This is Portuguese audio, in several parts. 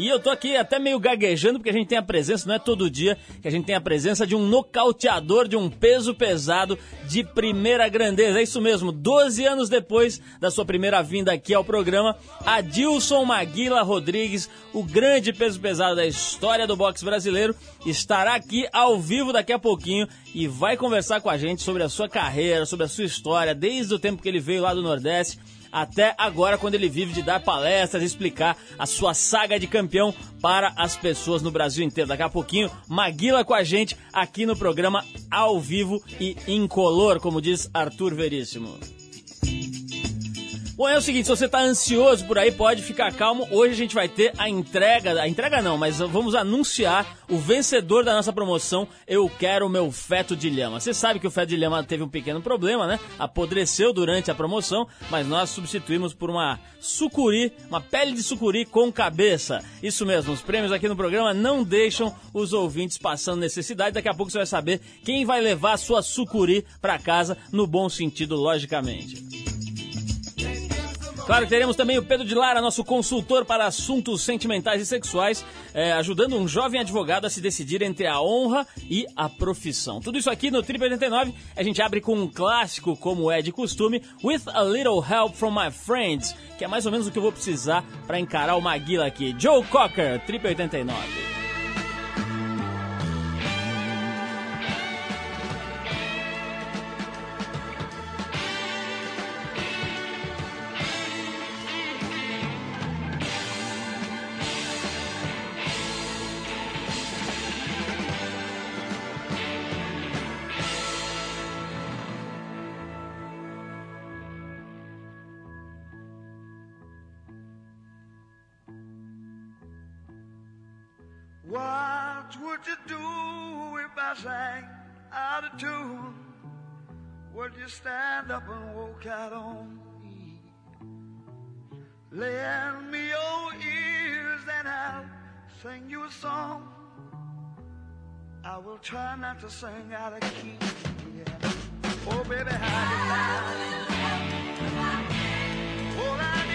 E eu tô aqui até meio gaguejando porque a gente tem a presença, não é todo dia que a gente tem a presença de um nocauteador de um peso pesado de primeira grandeza. É isso mesmo, 12 anos depois da sua primeira vinda aqui ao programa, Adilson Maguila Rodrigues, o grande peso pesado da história do boxe brasileiro, estará aqui ao vivo daqui a pouquinho e vai conversar com a gente sobre a sua carreira, sobre a sua história, desde o tempo que ele veio lá do Nordeste até agora, quando ele vive de dar palestras, explicar a sua saga de campeão para as pessoas no Brasil inteiro. Daqui a pouquinho, Maguila com a gente aqui no programa ao vivo e incolor, como diz Arthur Veríssimo. Bom, é o seguinte, se você está ansioso por aí, pode ficar calmo. Hoje a gente vai ter a entrega, a entrega não, mas vamos anunciar o vencedor da nossa promoção Eu Quero Meu Feto de Lhama. Você sabe que o feto de lhama teve um pequeno problema, né? Apodreceu durante a promoção, mas nós substituímos por uma sucuri, uma pele de sucuri com cabeça. Isso mesmo, os prêmios aqui no programa não deixam os ouvintes passando necessidade. Daqui a pouco você vai saber quem vai levar a sua sucuri para casa, no bom sentido, logicamente. Claro que teremos também o Pedro de Lara, nosso consultor para assuntos sentimentais e sexuais, é, ajudando um jovem advogado a se decidir entre a honra e a profissão. Tudo isso aqui no Trip 89. A gente abre com um clássico, como é de costume, With a Little Help from My Friends, que é mais ou menos o que eu vou precisar para encarar o Maguila aqui. Joe Cocker, Trip 89. Would you do if I sang out of tune? Would you stand up and walk out on me? Lend me your ears and I'll sing you a song. I will try not to sing out of key. Yeah. Oh, baby, how do All I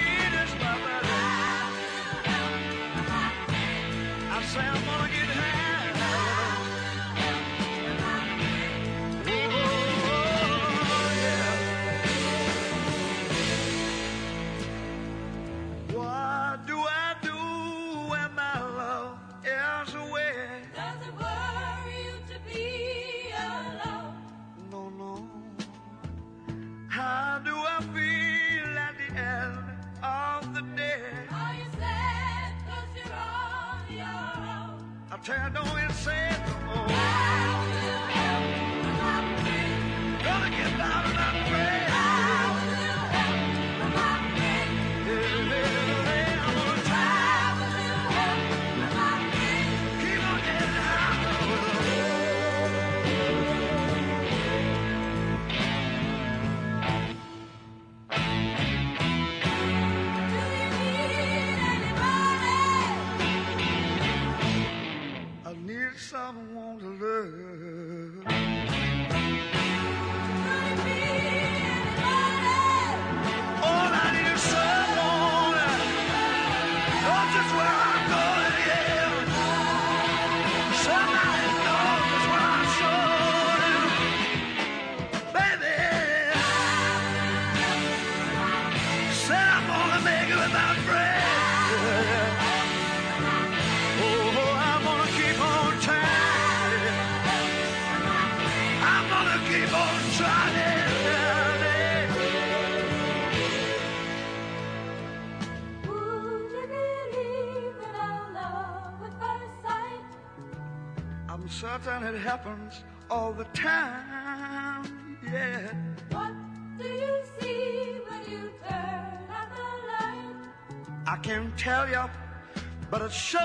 but it sure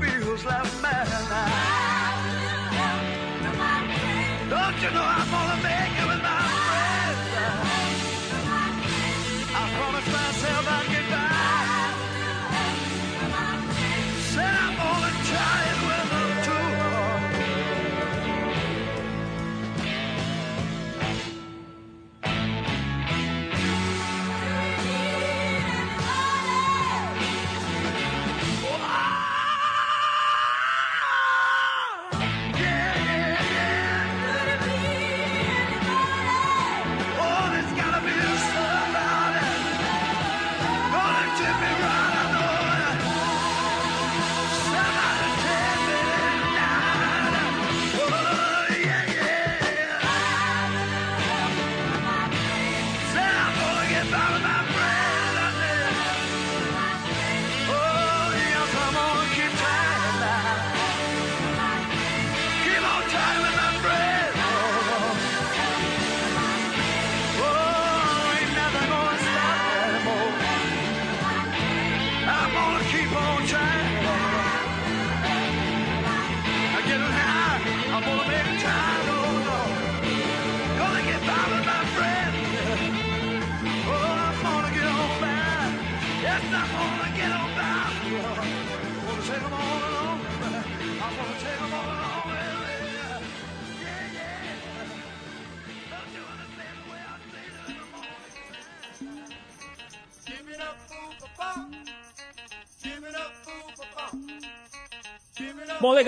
feels like madness. Don't you know I'm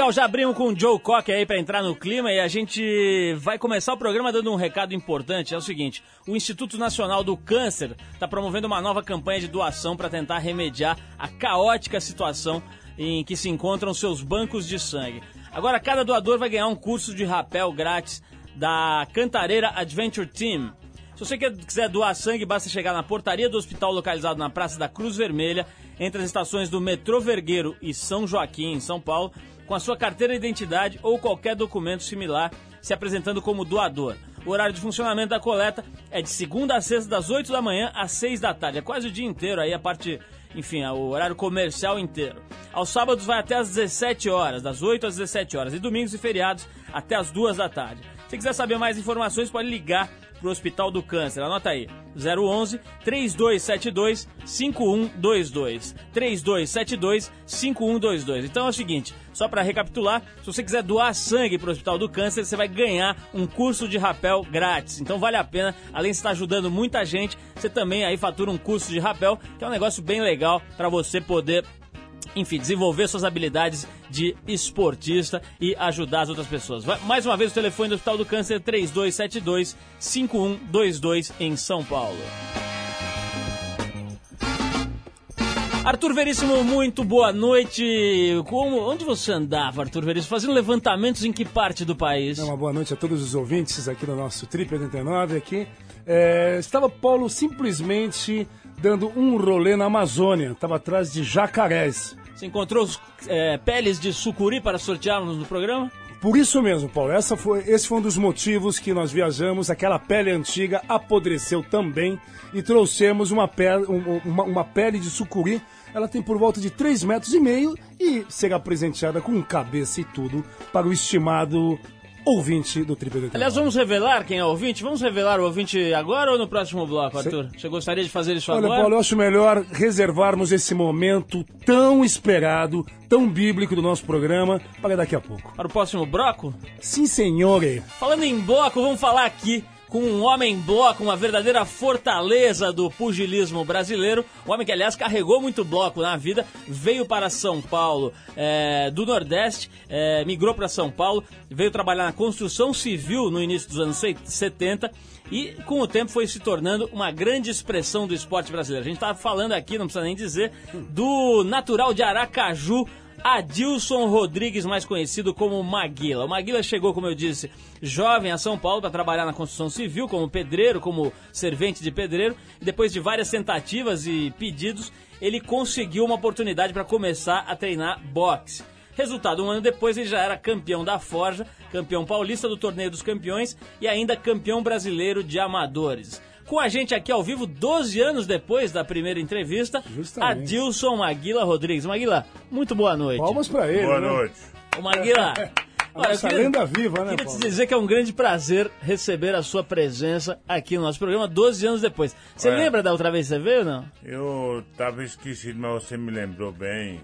legal, já abrimos com o Joe Cocker aí pra entrar no clima e a gente vai começar o programa dando um recado importante. É o seguinte: o Instituto Nacional do Câncer está promovendo uma nova campanha de doação para tentar remediar a caótica situação em que se encontram seus bancos de sangue. Agora, cada doador vai ganhar um curso de rapel grátis da Cantareira Adventure Team. Se você quiser doar sangue, basta chegar na portaria do hospital localizado na Praça da Cruz Vermelha, entre as estações do Metrô Vergueiro e São Joaquim, em São Paulo, com a sua carteira de identidade ou qualquer documento similar, se apresentando como doador. O horário de funcionamento da coleta é de segunda a sexta, das 8 da manhã às 6 da tarde. É quase o dia inteiro aí, a parte, enfim, é o horário comercial inteiro. Aos sábados vai até às 17 horas, das 8 às 17 horas. E domingos e feriados até às 2 da tarde. Se quiser saber mais informações, pode ligar pro Hospital do Câncer. Anota aí: 011 3272 5122. 3272 5122. Então é o seguinte, só para recapitular, se você quiser doar sangue pro Hospital do Câncer, você vai ganhar um curso de rapel grátis. Então vale a pena, além de estar ajudando muita gente, você também aí fatura um curso de rapel, que é um negócio bem legal para você poder enfim, desenvolver suas habilidades de esportista e ajudar as outras pessoas. Vai- mais uma vez o telefone do Hospital do Câncer 3272 5122 em São Paulo. Arthur Veríssimo, muito boa noite. Como, onde você andava, Arthur Veríssimo? Fazendo levantamentos em que parte do país? Uma boa noite a todos os ouvintes aqui do nosso Trip 89 aqui. É, estava Paulo simplesmente dando um rolê na Amazônia. Estava atrás de jacarés. Você encontrou é, peles de sucuri para sortearmos no programa? Por isso mesmo, Paulo, essa foi, esse foi um dos motivos que nós viajamos. Aquela pele antiga apodreceu também e trouxemos uma pele, um- uma, uma pele de sucuri. Ela tem por volta de 3 metros e meio e será presenteada com cabeça e tudo para o estimado ouvinte do Trip 89. Aliás, vamos revelar quem é o ouvinte? Vamos revelar o ouvinte agora ou no próximo bloco, Arthur? Você gostaria de fazer isso Olha, agora? Paulo, eu acho melhor reservarmos esse momento tão esperado, tão bíblico do nosso programa para daqui a pouco. Para o próximo bloco? Sim, senhore. Falando em bloco, vamos falar aqui com um homem bloco, uma verdadeira fortaleza do pugilismo brasileiro. Um homem que, aliás, carregou muito bloco na vida, veio para São Paulo é, do Nordeste, é, migrou para São Paulo, veio trabalhar na construção civil no início dos anos sei- 70 e, com o tempo, foi se tornando uma grande expressão do esporte brasileiro. A gente estava falando aqui, não precisa nem dizer, do natural de Aracaju, Adilson Rodrigues, mais conhecido como Maguila. O Maguila chegou, como eu disse, jovem a São Paulo para trabalhar na construção civil, como pedreiro, como servente de pedreiro. E depois de várias tentativas e pedidos, ele conseguiu uma oportunidade para começar a treinar boxe. Resultado, um ano depois ele já era campeão da Forja, campeão paulista do Torneio dos Campeões e ainda campeão brasileiro de amadores. Com a gente aqui ao vivo, 12 anos depois da primeira entrevista, Justamente. Adilson Maguila Rodrigues. Maguila, muito boa noite. Palmas para ele. Boa né? noite. Ô Maguila, olha, eu nossa queria, lenda viva, né, queria te dizer que é um grande prazer receber a sua presença aqui no nosso programa 12 anos depois. Você É. lembra da outra vez que você veio ou não? Eu tava esquecido, mas você me lembrou bem.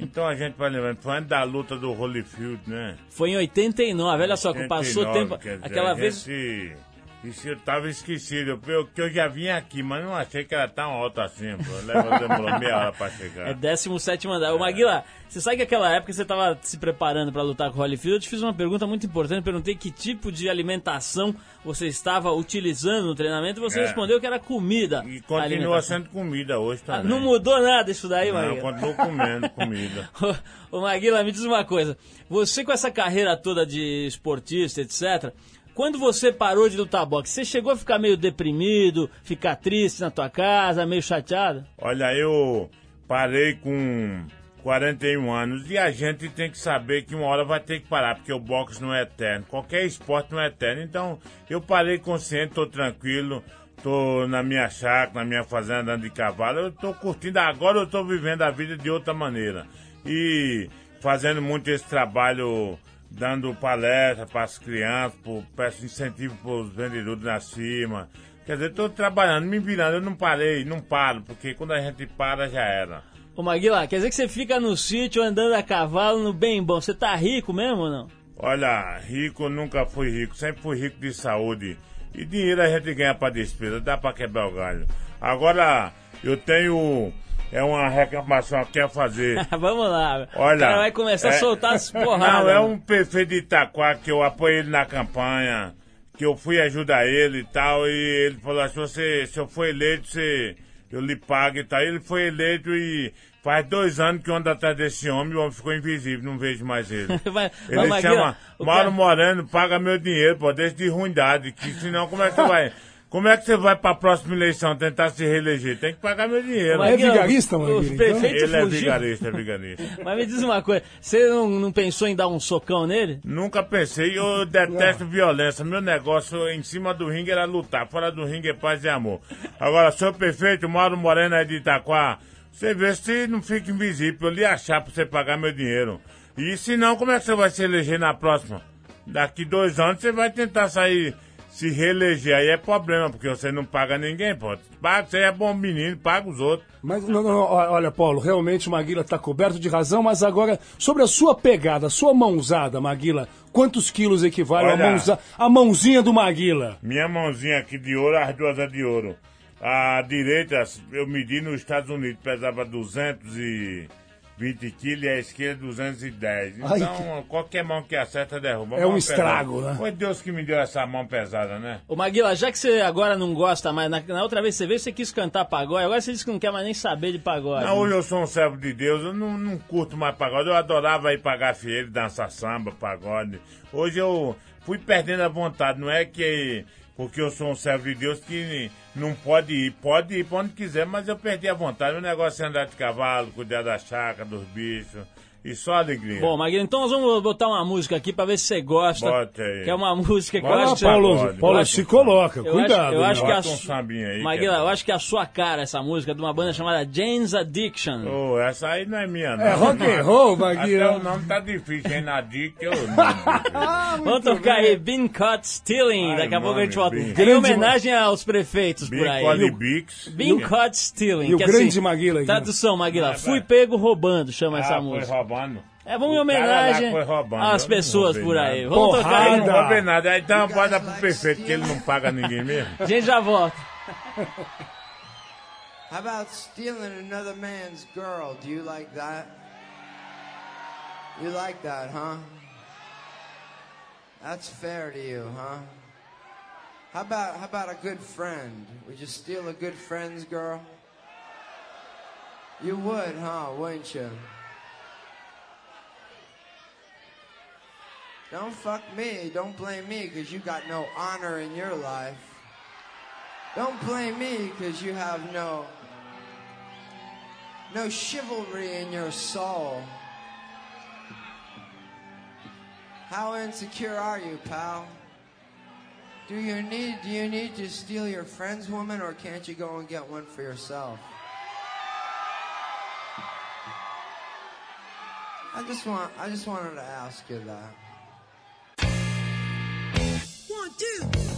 Então a gente vai lembrando. Foi antes da luta do Holyfield, né? Foi em 89, olha só, que passou 89, tempo. dizer, Aquela vez. gente- Isso eu tava esquecido. Eu, que eu já vim aqui, mas não achei que era tão alto assim, pô. Leva- Demorou meia hora pra chegar. É 17 andar. Ô Maguila, você sabe que aquela época você estava se preparando para lutar com o Holyfield? Eu te fiz uma pergunta muito importante. Perguntei que tipo de alimentação você estava utilizando no treinamento e você É. respondeu que era comida. E continua sendo comida hoje Ah, também. Não mudou nada isso daí, Não, Maguila? continuo comendo comida. Ô Maguila, me diz uma coisa. Você com essa carreira toda de esportista, etc., quando você parou de lutar boxe, você chegou a ficar meio deprimido, ficar triste na tua casa, meio chateado? Olha, eu parei com 41 anos e a gente tem que saber que uma hora vai ter que parar, porque o boxe não é eterno. Qualquer esporte não é eterno. Então, eu parei consciente, tô tranquilo, tô na minha chácara, na minha fazenda andando de cavalo. Eu tô curtindo, agora eu tô vivendo a vida de outra maneira. E fazendo muito esse trabalho dando palestra para as crianças, peço incentivo para os vendedores na cima. Quer dizer, estou trabalhando, me virando, eu não parei, não paro, porque quando a gente para já era. Ô Maguila, quer dizer que você fica no sítio andando a cavalo no bem bom. Você tá rico mesmo ou não? Olha, rico nunca fui rico, sempre fui rico de saúde. E dinheiro a gente ganha para despesa, dá para quebrar o galho. Agora, eu tenho. É uma reclamação que eu quero fazer. Vamos lá. Olha. O cara vai começar a é- soltar as porradas. Não, é um prefeito de Itaquá que eu apoiei ele na campanha, que eu fui ajudar ele e tal, e ele falou assim, você, se eu for eleito, você, eu lhe pago e tal. Ele foi eleito e faz dois anos que eu ando atrás desse homem, o homem ficou invisível, não vejo mais ele. Vai, Ele chama o Mauro cara- Moreno, paga meu dinheiro, pô, deixa de ruindade, que senão como é que você vai... Como é que você vai pra próxima eleição tentar se reeleger? Tem que pagar meu dinheiro. É Maguila, vigarista, o Maguila, então? prefeito Ele é vigarista, é vigarista. Mas me diz uma coisa, você não, não pensou em dar um socão nele? Nunca pensei, eu detesto violência. Meu negócio em cima do ringue era lutar, fora do ringue é paz e amor. Agora, senhor prefeito, Mauro Moreno é de Itaquá, você vê se não fica invisível, eu lhe achar pra você pagar meu dinheiro. E se não, como é que você vai se eleger na próxima? Daqui dois anos você vai tentar sair, se reeleger, aí é problema, porque você não paga ninguém, pô. Paga, você é bom menino, paga os outros. Mas, não, não, olha, Paulo, realmente o Maguila está coberto de razão, mas agora, sobre a sua pegada, a sua mãozada, Maguila, quantos quilos equivale a, Olha. mãoza, a mãozinha do Maguila? Minha mãozinha aqui de ouro, as duas é de ouro. A direita, eu medi nos Estados Unidos, pesava 220 quilos e a esquerda 210. Ai, Então, qualquer mão que acerta derruba. É um estrago, pesada. né? Foi Deus que me deu essa mão pesada, né? Ô Maguila, já que você agora não gosta mais, na, na outra vez você veio, você quis cantar pagode, agora você disse que não quer mais nem saber de pagode. Não, hoje eu sou um servo de Deus, eu não, não curto mais pagode. Eu adorava ir pagar fiel, dançar samba, pagode. Hoje eu fui perdendo a vontade, não é que porque eu sou um servo de Deus que não pode ir, pode ir pra onde quiser, mas eu perdi a vontade. O negócio é andar de cavalo, cuidar da chácara, dos bichos, e só alegria. Bom, Maguila, então nós vamos botar uma música aqui pra ver se você gosta. Bota aí. Que é uma música que eu Bota acho Olha, que você... Paulo, Paulo se coloca, Eu cuidado. acho, eu acho né? que a um aí, Maguila, é eu acho que é a sua cara essa música de uma banda chamada Jane's Addiction. Ô, essa aí não é minha, não. É rock and roll, Até o Maguila. nome tá difícil, hein? Na dica eu não. Vamos tocar aí Been Caught Stealing. Ai, Daqui a pouco a gente volta. Em homenagem aos prefeitos por aí. Been Caught Stealing. E o grande assim, Maguila aqui. Tradução, Maguila. Vai, Fui pego roubando, chama essa Ah, foi música. Roubando. É, vamos em homenagem às pessoas por nada. aí. Vamos Porrada. tocar aí. não roubei nada. Aí dá uma bota pro prefeito, que ele não paga ninguém mesmo. A gente já volta. How about stealing another man's girl? Do you like that? You like that, huh? That's fair to you, huh? How about how about a good friend? Would you steal a good friend's girl? You would, huh? Wouldn't you? Don't fuck me. Don't blame me because you got no honor in your life. Don't blame me because you have no no chivalry in your soul. How insecure are you, pal? Do you need do you need to steal your friend's woman or can't you go and get one for yourself? I just want I just wanted to ask you that. One, two.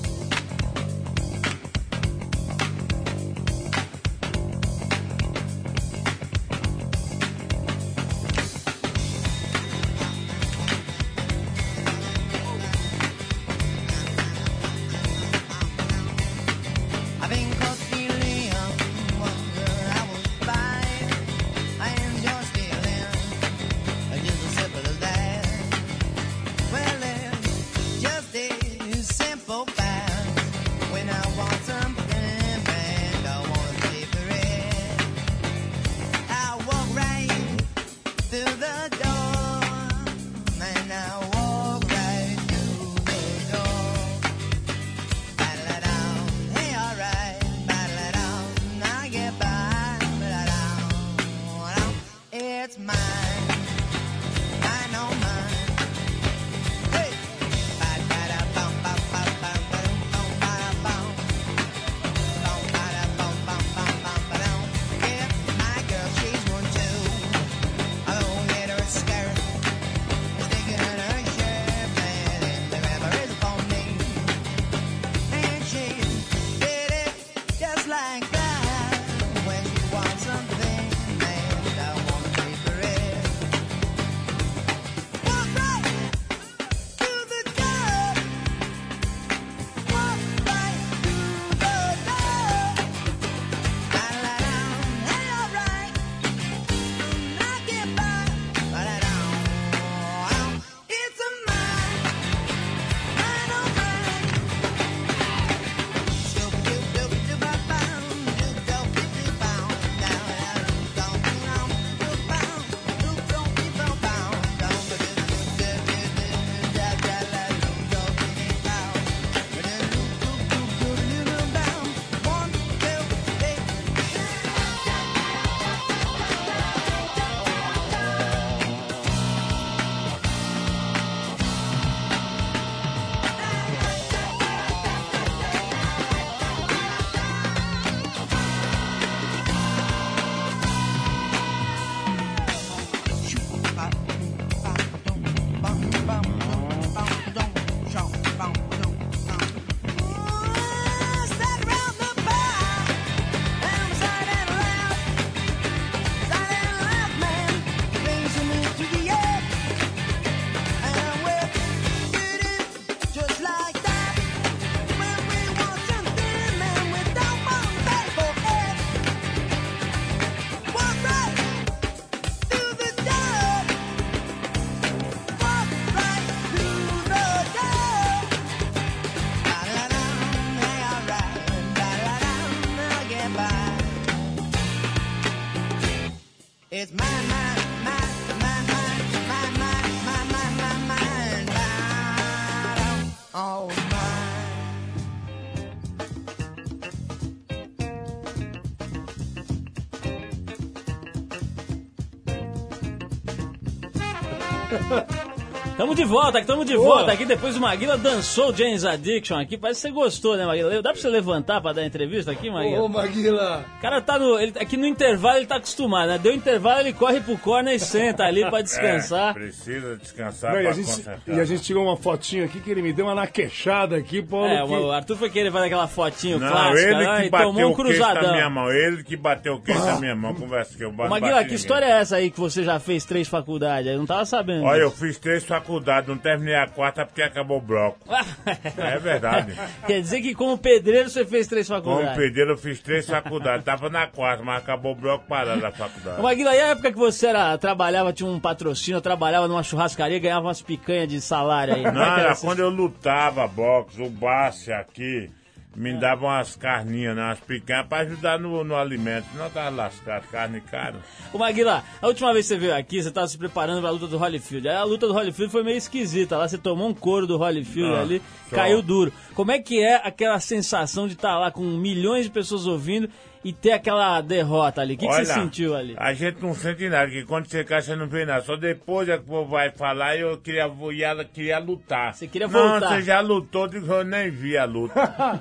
Tamo de volta, aqui, tamo de volta aqui. Depois o Maguila dançou o James Addiction aqui. Parece que você gostou, né, Maguila? Dá pra você levantar pra dar entrevista aqui, Maguila? Ô, Maguila. O cara tá no. Ele, aqui no intervalo ele tá acostumado, né? Deu intervalo, ele corre pro corner e senta ali pra É, descansar. precisa descansar Não, e, pra a gente, concentrar. e a gente tirou uma fotinho aqui que ele me deu uma naquechada aqui, Paulo. É, que- o Arthur foi querer fazer aquela fotinho Não, clássica ele né? que e tomou bateu um o queixo na cruzadão. minha mão. Ele que bateu o queixo na minha mão. Conversa que eu bato Maguila, que ninguém. história é essa aí que você já fez três faculdades? Eu não tava sabendo. Olha, eu disso. fiz três faculdades, não terminei a quarta porque acabou o bloco. É verdade. Quer dizer que como pedreiro você fez três Como faculdades. pedreiro, eu fiz três faculdades. Tava na quarta, mas acabou o bloco parado da faculdade. Ô, Maguila, e a época que você era, trabalhava, tinha um patrocínio, trabalhava numa churrascaria e ganhava umas picanhas de salário aí? É Não, era quando eu lutava boxe, o Bassi aqui me dava umas carninhas, né, umas picanhas pra ajudar no, no alimento. Não tava lascado, carne cara. Ô Maguila, a última vez que você veio aqui, você tava se preparando pra luta do Holyfield. Aí a luta do Holyfield foi meio esquisita. Lá você tomou um couro do Holyfield Ah, ali, só. caiu duro. Como é que é aquela sensação de estar lá com milhões de pessoas ouvindo e ter aquela derrota ali? O que, que você sentiu ali? A gente não sente nada, que quando você cai, você não vê nada. Só depois é que o povo vai falar e eu queria, ia- queria lutar. Você queria Não, voltar. você já lutou, eu nem vi a luta.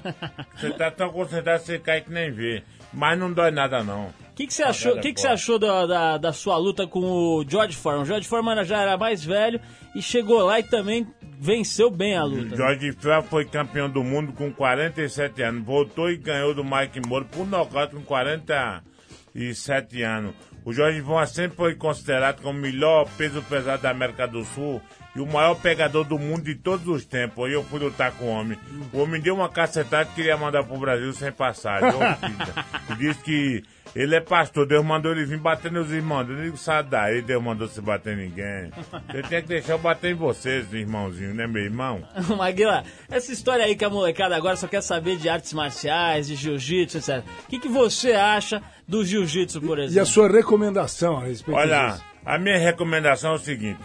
você tá tão concentrado, você cai que nem vê. Mas não dói nada, não. O que, que você achou, que que você achou da, da, da sua luta com o George Foreman? O George Foreman já era mais velho e chegou lá e também venceu bem a luta. né? Jorge Ferro foi campeão do mundo com 47 anos. Voltou e ganhou do Mike Moro por nocaute com 47 aanos. O Jorge Von sempre foi considerado como o melhor peso pesado da América do Sul e o maior pegador do mundo de todos os tempos. Aí eu fui lutar com o homem. O homem deu uma cacetada que queria mandar pro Brasil sem passagem. E disse que ele é pastor, Deus mandou ele vir bater nos irmãos. Eu digo, sai daí, Deus mandou você bater em ninguém. Você tem que deixar eu bater em vocês, irmãozinho, né, meu irmão? Maguila, essa história aí que a molecada agora só quer saber de artes marciais, de jiu-jitsu, etc. O que, que você acha do jiu-jitsu, por E a exemplo? sua recomendação a respeito Olha, disso? a minha recomendação é o seguinte: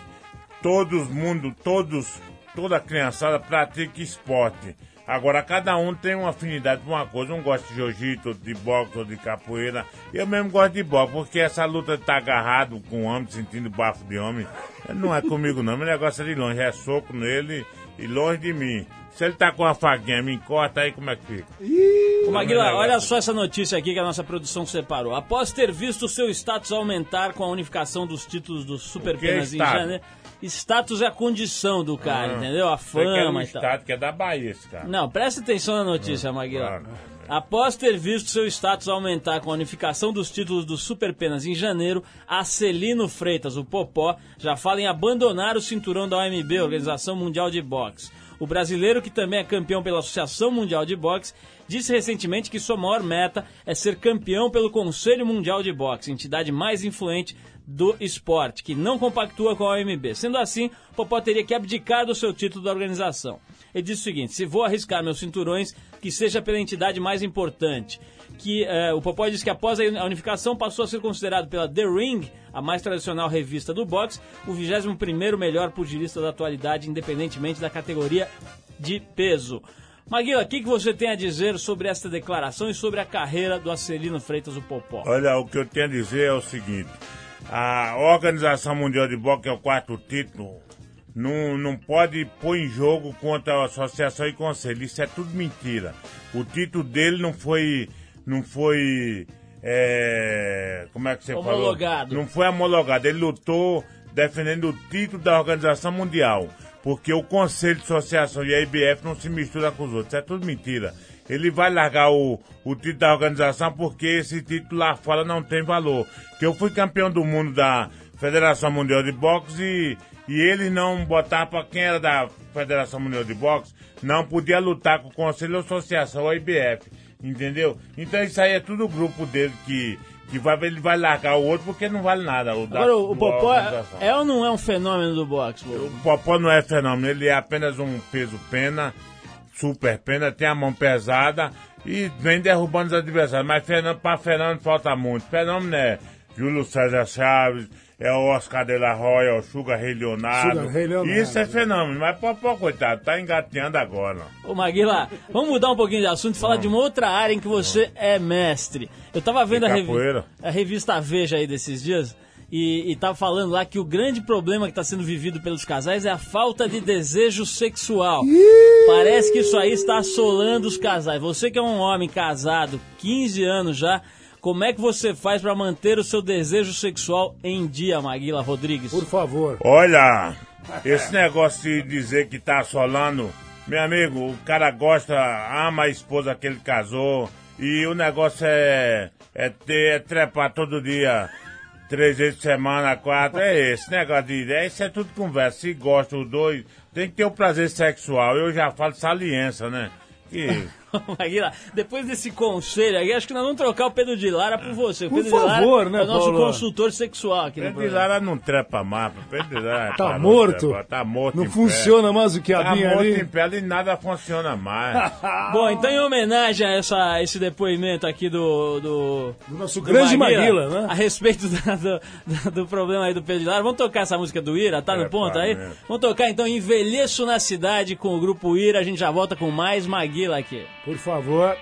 todos mundo, todos, toda criançada pratica esporte. Agora, cada um tem uma afinidade por uma coisa. Um gosta de jiu-jitsu, outro de boxe, outro de capoeira. Eu mesmo gosto de boxe, porque essa luta de estar agarrado com o homem, sentindo bafo de homem, não é comigo não. Meu negócio é de longe, é soco nele e longe de mim. Se ele tá com a faquinha, me corta aí, como é que fica? Ô, Maguila, olha só essa notícia aqui que a nossa produção separou. Após ter visto seu status aumentar com a unificação dos títulos do Super O é Penas em janeiro, status é a condição do cara, Ah, entendeu? A fama e tal. estado que é da Bahia, esse cara. Não, presta atenção na notícia, Maguila. claro. Após ter visto seu status aumentar com a unificação dos títulos do Super Penas em janeiro, Acelino Freitas, o Popó, já fala em abandonar o cinturão da OMB, Organização Mundial de Boxe. O brasileiro, que também é campeão pela Associação Mundial de Boxe, disse recentemente que sua maior meta é ser campeão pelo Conselho Mundial de Boxe, entidade mais influente do esporte, que não compactua com a OMB. Sendo assim, Popó teria que abdicar do seu título da organização. Ele disse o seguinte: se vou arriscar meus cinturões, que seja pela entidade mais importante. Que eh, o Popó disse que após a unificação passou a ser considerado pela The Ring, a mais tradicional revista do boxe, o 21º melhor pugilista da atualidade, independentemente da categoria de peso. Maguila, o que, que você tem a dizer sobre esta declaração e sobre a carreira do Acelino Freitas, o Popó? Olha, o que eu tenho a dizer é o seguinte: a Organização Mundial de Boxe, que é o quarto título, não, não pode pôr em jogo contra a associação e conselho. Isso é tudo mentira. O título dele não foi. Não foi. é, como é que você Homologado. falou? Não foi homologado. Ele lutou defendendo o título da Organização Mundial. Porque o Conselho de Associação e a IBF não se mistura com os outros. Isso é tudo mentira. Ele vai largar o, o título da organização porque esse título lá fora não tem valor. Que eu fui campeão do mundo da Federação Mundial de Boxe e, e não botaram para quem era da Federação Mundial de Boxe, não podia lutar com o Conselho de Associação, a IBF. Entendeu? Então isso aí é tudo o grupo dele que, que vai, ele vai largar o outro porque não vale nada. O da- Agora, o, Popó é, é ou não é um fenômeno do boxe? O Popó não é fenômeno, ele é apenas um peso pena, super pena, tem a mão pesada e vem derrubando os adversários. Mas fenômeno, pra fenômeno falta muito. Fenômeno é Júlio César Chaves, é o Oscar de la Roya, é o Sugar Rei Leonardo. Sugar Ray Leonardo, Isso é fenômeno, mas Popó, coitado, tá engateando agora. Ô Maguila, vamos mudar um pouquinho de assunto e falar de uma outra área em que você é mestre. Eu tava vendo a, revi- a revista Veja aí desses dias e, e tava falando lá que o grande problema que está sendo vivido pelos casais é a falta de desejo sexual. Parece que isso aí está assolando os casais. Você que é um homem casado, 15 anos já, como é que você faz para manter o seu desejo sexual em dia, Maguila Rodrigues? Por favor. Olha, esse negócio de dizer que tá assolando, meu amigo, o cara gosta, ama a esposa que ele casou, e o negócio é, é ter, é trepar todo dia, três vezes por semana, quatro, é esse negócio de, é, isso é tudo conversa, se gosta os dois, tem que ter o prazer sexual, eu já falo saliência, né? Que... Maguila, depois desse conselho aí, acho que nós vamos trocar o Pedro de Lara por você. O Por Pedro de Lara favor, né, é o nosso Paulo? consultor sexual aqui Pedro de. Lara não trepa mais, Pedro de Lara Tá de morto? trepar, Tá morto Não em pé. funciona mais o que Tá havia morto ali. em pé e nada funciona mais. Bom, então em homenagem a essa, esse depoimento aqui do... Do, Do nosso grande Maguila, né? A respeito da- do, do, do problema aí do Pedro de Lara, vamos tocar essa música do Ira, tá no É, ponto aí? mesmo. Vamos tocar então Envelheço na Cidade com o grupo Ira, a gente já volta com mais Maguila aqui. Por favor.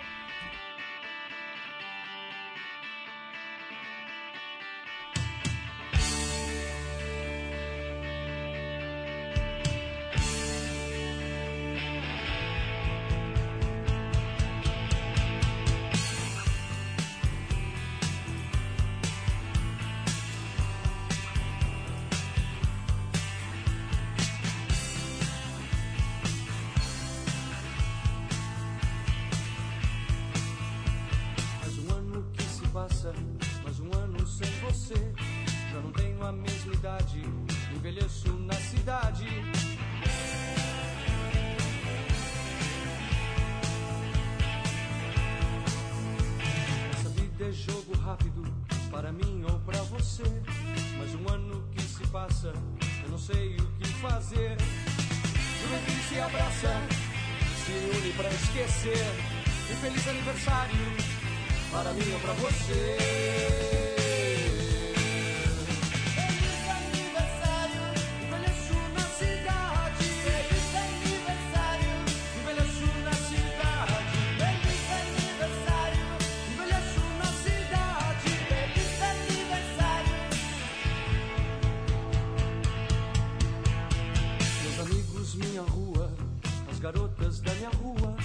Garotas da minha rua.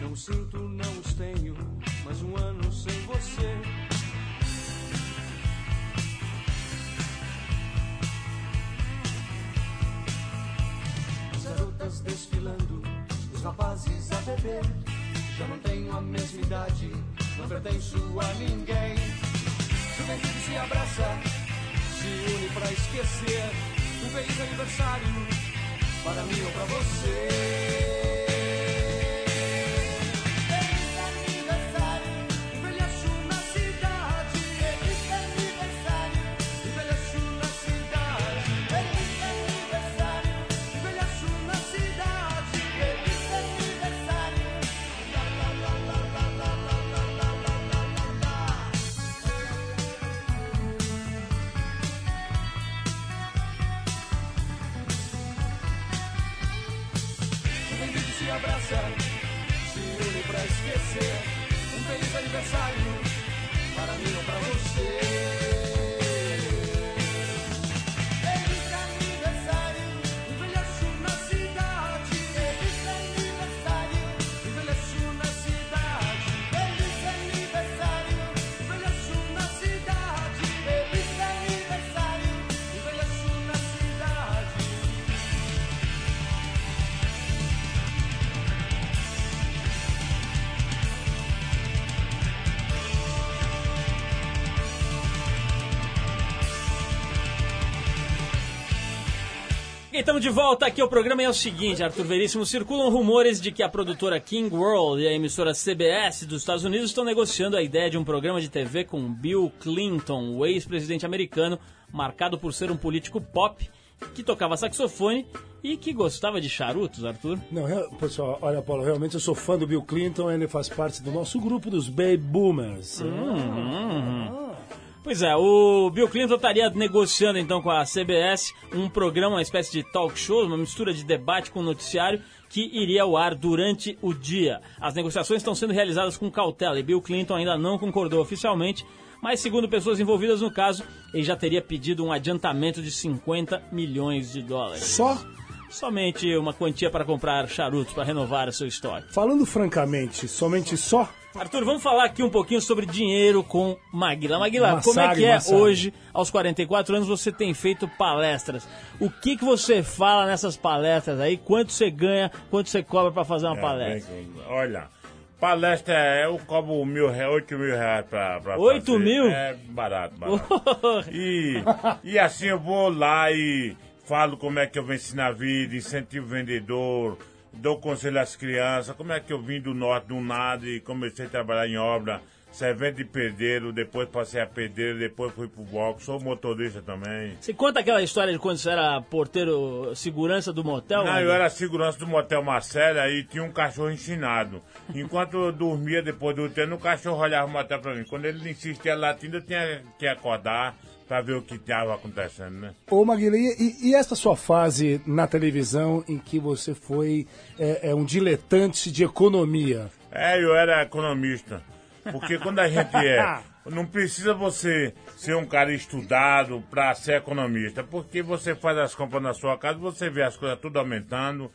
Não sinto, não os tenho, mais um ano sem você. As garotas desfilando, os rapazes a beber. Já não tenho a mesma idade, não pertenço a ninguém. Juventude se abraça, se une pra esquecer. Um feliz aniversário para mim ou pra você. Estamos de volta aqui ao programa e é o seguinte, Arthur Veríssimo, circulam rumores de que a produtora King World e a emissora CBS dos Estados Unidos estão negociando a ideia de um programa de TV com Bill Clinton, o ex-presidente americano, marcado por ser um político pop que tocava saxofone e que gostava de charutos, Arthur. Não, pessoal, olha, Paulo, realmente eu sou fã do Bill Clinton, ele faz parte do nosso grupo dos Baby Boomers. Pois é, o Bill Clinton estaria negociando então com a CBS um programa, uma espécie de talk show, uma mistura de debate com noticiário que iria ao ar durante o dia. As negociações estão sendo realizadas com cautela e Bill Clinton ainda não concordou oficialmente, mas segundo pessoas envolvidas no caso, ele já teria pedido um adiantamento de 50 milhões de dólares. Só, Somente uma quantia para comprar charutos para renovar seu estoque. falando francamente, somente só? Arthur, vamos falar aqui um pouquinho sobre dinheiro com Maguila. Maguila, Massagre, como é que é hoje, aos 44 anos, você tem feito palestras? O que, que você fala nessas palestras aí? Quanto você ganha? Quanto você cobra para fazer uma É, palestra? bem olha, palestra é, eu cobro mil, oito mil reais pra, pra Oito fazer. mil? É barato, barato. E, e assim eu vou lá e falo como é que eu venci na vida, incentivo o vendedor, dou conselho às crianças, como é que eu vim do norte do nada e comecei a trabalhar em obra, servente de pedreiro, depois passei a pedreiro, depois fui pro box, sou motorista também. Você conta aquela história de quando você era porteiro, segurança do motel? Não, eu era segurança do motel Marcela e tinha um cachorro ensinado. Enquanto eu dormia depois do treino, o cachorro olhava o motel pra mim. Quando ele insistia latindo, eu tinha que acordar pra ver o que estava acontecendo, né? Ô Maguila, e, e essa sua fase na televisão em que você foi é, é, um diletante de economia? É, eu era economista. Porque quando a gente é. Não precisa você ser um cara estudado pra ser economista. Porque você faz as compras na sua casa, você vê as coisas tudo aumentando.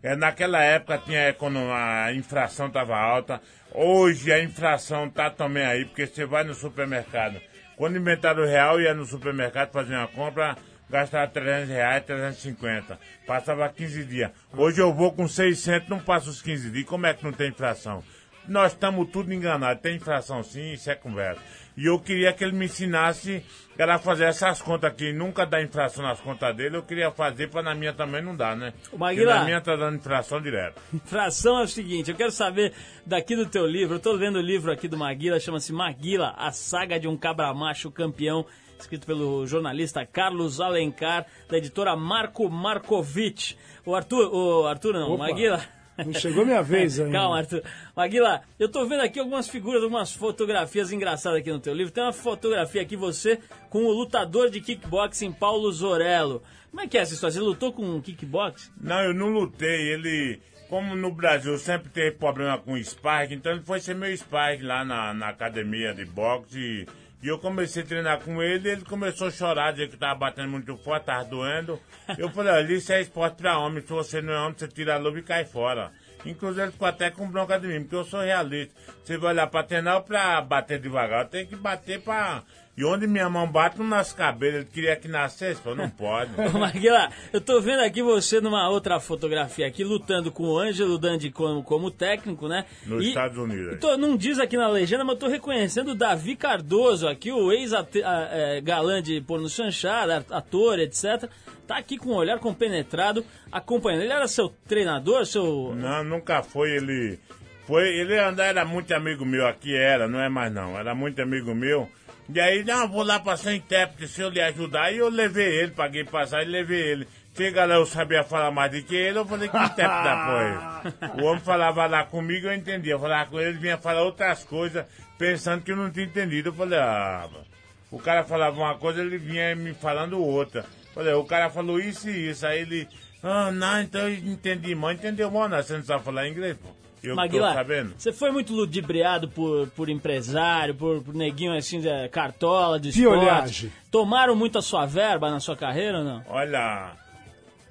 É, naquela época tinha a inflação estava alta. Hoje a inflação tá também aí, porque você vai no supermercado. Quando inventaram o real, ia no supermercado fazer uma compra, gastava 300 reais, 350. Passava 15 dias. Hoje eu vou com 600, não passo os 15 dias. Como é que não tem inflação? Nós estamos tudo enganados. Tem inflação sim, isso é conversa. E eu queria que ele me ensinasse a fazer essas contas aqui. Nunca dá inflação nas contas dele. Eu queria fazer para na minha também não dá, né? Porque na minha tá dando inflação direto. Fração é o seguinte, eu quero saber daqui do teu livro, eu tô lendo o livro aqui do Maguila, chama-se Maguila, a saga de um cabra macho campeão, escrito pelo jornalista Carlos Alencar, da editora Marco Markovic. O Arthur, o Arthur não, Opa. Maguila. Não chegou minha vez ainda. Calma, Arthur. Maguila, eu tô vendo aqui algumas figuras, algumas fotografias engraçadas aqui no teu livro. Tem uma fotografia aqui, você, com o lutador de kickboxing Paulo Zorello. Como é que é essa história? Você lutou com kickboxing? Não, eu não lutei. Ele, como no Brasil sempre teve problema com sparring, então ele foi ser meu sparring lá na, na academia de boxe. E, e eu comecei a treinar com ele, ele começou a chorar, dizer que tava batendo muito forte, tava doendo. Eu falei, olha, isso é esporte pra homem, se você não é homem, você tira a luva e cai fora. Inclusive ele ficou até com bronca de mim, porque eu sou realista. Você vai olhar pra treinar ou pra bater devagar? Eu tenho que bater pra... E onde minha mão bate, não nasce cabelo. Ele queria que nascesse, falou, não pode. Maguila, eu tô vendo aqui você numa outra fotografia aqui, lutando com o Ângelo Dandi como, como técnico, né? Nos E- Estados Unidos. tô- não diz aqui na legenda, mas eu tô reconhecendo o Davi Cardoso aqui, o ex-galã de porno chanchada, ator, etc. Tá aqui com um olhar compenetrado, acompanhando. Ele era seu treinador, seu... Não, nunca foi ele. Foi, ele era muito amigo meu aqui, era, não é mais não. Era muito amigo meu. E aí, não, vou lá pra ser intérprete, se eu lhe ajudar. E eu levei ele, paguei passagem e levei ele. Chega lá, eu sabia falar mais do que ele, eu falei que intérprete da porra. O homem falava lá comigo, eu entendia. Eu falava com ele, ele vinha falar outras coisas, pensando que eu não tinha entendido. Eu falei, ah, o cara falava uma coisa, ele vinha me falando outra. Falei, o cara falou isso e isso. Aí ele, ah, não, então eu entendi, mãe, entendeu, mano? Você não sabe falar inglês, pô? Eu Maguila, tô sabendo. você foi muito ludibriado por, por empresário, por, por neguinho assim, de cartola, de esporte. Tomaram muito a sua verba na sua carreira ou não? Olha,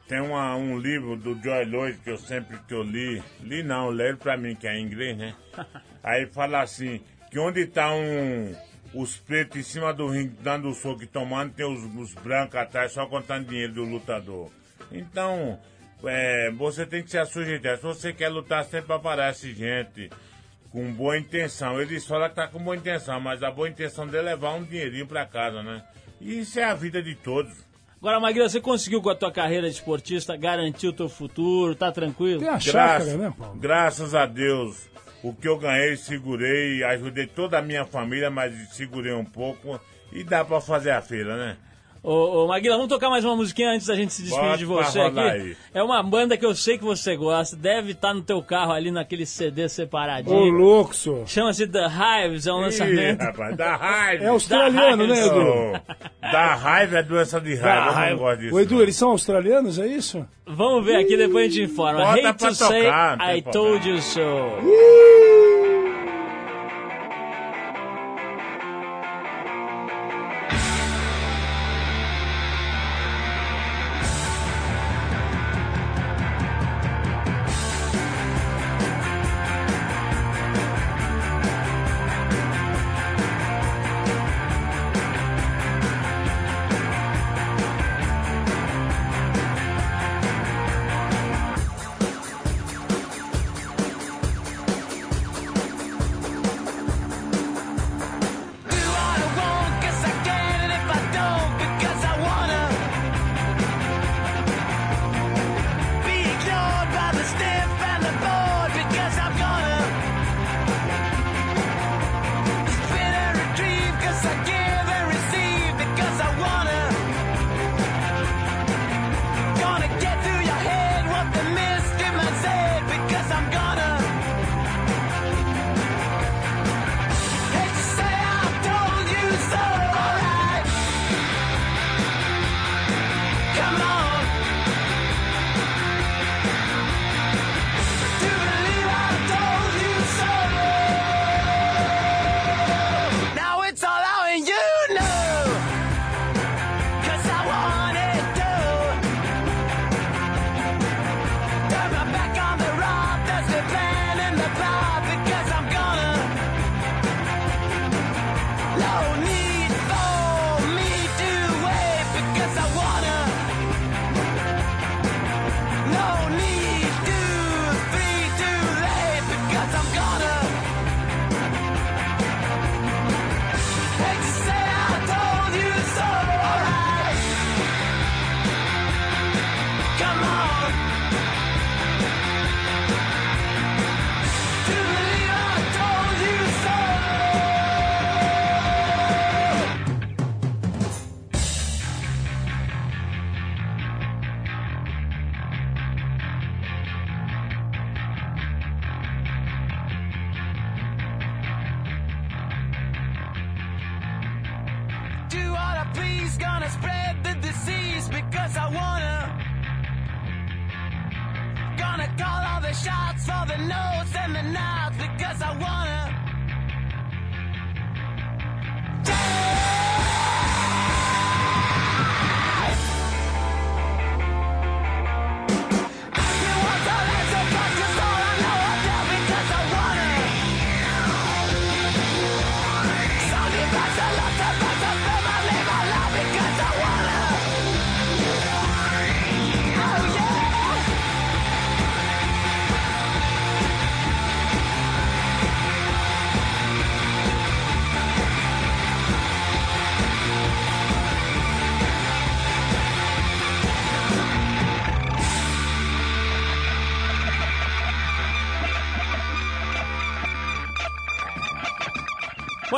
tem uma, um livro do Joy Lloyd que eu sempre que eu li, li não, leio pra mim, que é em inglês, né? Aí fala assim, que onde tá um, os pretos em cima do ringue dando o soco e tomando, tem os, os brancos atrás só contando dinheiro do lutador. Então, é, você tem que se sujeitar. Se você quer lutar, sempre aparece gente com boa intenção. Eles falam que tá com boa intenção, mas a boa intenção dele é levar um dinheirinho pra casa, né? E isso é a vida de todos. Agora, Maguila, você conseguiu com a tua carreira de esportista garantir o teu futuro, tá tranquilo? Tem a chácara, Graças, né, Paulo? graças a Deus, o que eu ganhei, segurei, ajudei toda a minha família, mas segurei um pouco e dá pra fazer a feira, né? Ô, ô, Maguila, vamos tocar mais uma musiquinha antes da gente se despedir Bota de você aqui. aí. É uma banda que eu sei que você gosta, deve estar no teu carro ali naquele CD Ô, separadinho. louco, senhor. Chama-se The Hives, é um Ih, lançamento. rapaz, dá raiva. É australiano, né, Edu? Ô, Dá raiva é doença de raiva, eu não gosto disso. Ô, Edu, não. eles são australianos, é isso? Vamos ver aqui, depois a gente informa. Bota Hate pra to say tocar, tem I told you so.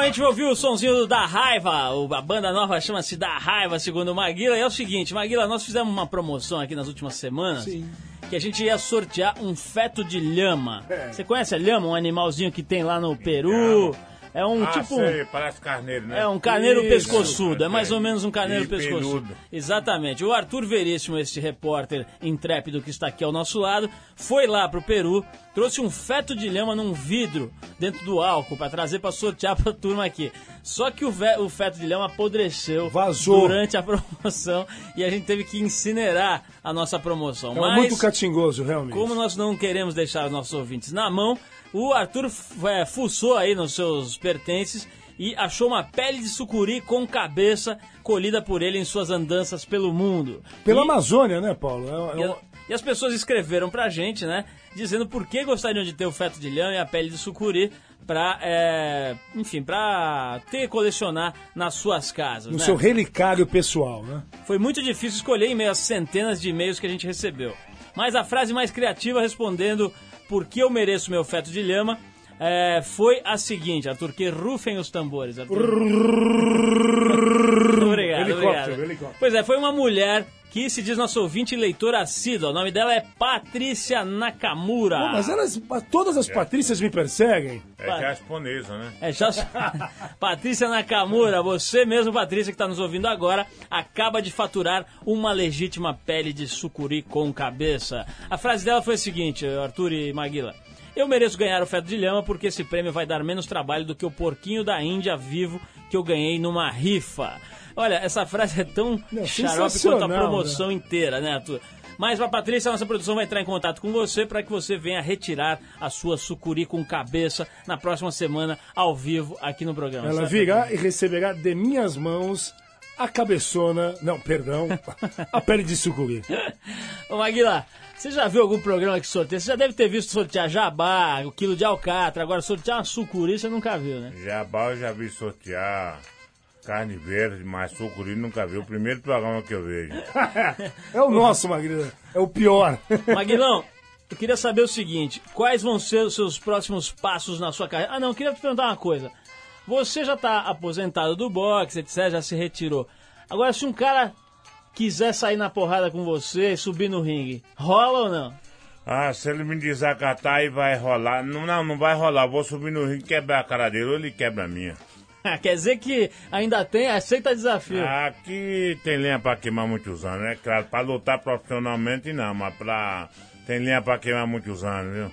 Gente ouviu o sonzinho do Da Raiva, a banda nova chama-se Da Raiva, segundo o Maguila. E é o seguinte, Maguila, nós fizemos uma promoção aqui nas últimas semanas. Que a gente ia sortear um feto de lhama. É. Você conhece a lhama? Um animalzinho que tem lá no Peru. É um ah, tipo. sei, parece carneiro, né? É um carneiro Isso. pescoçudo, é mais ou menos um carneiro E pescoçudo. peludo. Exatamente. O Arthur Veríssimo, este repórter intrépido que está aqui ao nosso lado, foi lá pro Peru, trouxe um feto de lhama num vidro dentro do álcool para trazer para sortear pra turma aqui. Só que o, o feto de lhama apodreceu Vazou. durante a promoção e a gente teve que incinerar a nossa promoção. É Mas muito catingoso, realmente. como nós não queremos deixar os nossos ouvintes na mão, o Arthur é, fuçou aí nos seus pertences e achou uma pele de sucuri com cabeça colhida por ele em suas andanças pelo mundo. Pela e, Amazônia, né, Paulo? É- e, é a- um- e as pessoas escreveram pra gente, né, dizendo por que gostariam de ter o feto de lhama e a pele de sucuri pra, é, enfim, pra ter colecionar nas suas casas, no né? seu relicário pessoal, né? Foi muito difícil escolher em meio às centenas de e-mails que a gente recebeu. Mas a frase mais criativa respondendo por que eu mereço meu feto de lhama é, foi a seguinte, Arthur, que rufem os tambores, Arthur. obrigado, Helicóptero, obrigado. helicóptero. Pois é, foi uma mulher que se diz nosso ouvinte e leitora assídua. O nome dela é Patrícia Nakamura. Pô, mas elas, todas as Patrícias me perseguem. É japonesa, né? É já... Patrícia Nakamura, você mesmo, Patrícia, que está nos ouvindo agora, acaba de faturar uma legítima pele de sucuri com cabeça. A frase dela foi a seguinte, Arthur e Maguila. Eu mereço ganhar o feto de lhama porque esse prêmio vai dar menos trabalho do que o porquinho da Índia vivo que eu ganhei numa rifa. Olha, essa frase é tão Não, xarope quanto a sensacional, promoção inteira, né, Arthur? Mas a Patrícia, a nossa produção vai entrar em contato com você para que você venha retirar a sua sucuri com cabeça na próxima semana, ao vivo, aqui no programa. Ela certo? virá e receberá de minhas mãos a cabeçona. Não, perdão. A pele de sucuri. Ô Maguila, você já viu algum programa que sorteia? Você já deve ter visto sortear jabá, o quilo de alcatra, agora sortear uma sucuri você nunca viu, né? Jabá eu já vi sortear carne verde, mas sucuri nunca vi. O primeiro programa que eu vejo. É o nosso, Magrina. É o pior. Maguilão, eu queria saber o seguinte: quais vão ser os seus próximos passos na sua carreira? Ah, não, eu queria te perguntar uma coisa. Você já tá aposentado do boxe, etc., já se retirou. Agora, se um cara quiser sair na porrada com você e subir no ringue, rola ou não? Ah, se ele me desacatar aí vai rolar. Não, não, não vai rolar. Eu vou subir no ringue e quebrar a cara dele ou ele quebra a minha. Quer dizer que ainda tem, aceita desafio. Aqui tem lenha pra queimar muitos anos, né? Claro, pra lutar profissionalmente não, mas pra. Tem lenha pra queimar muitos anos, viu?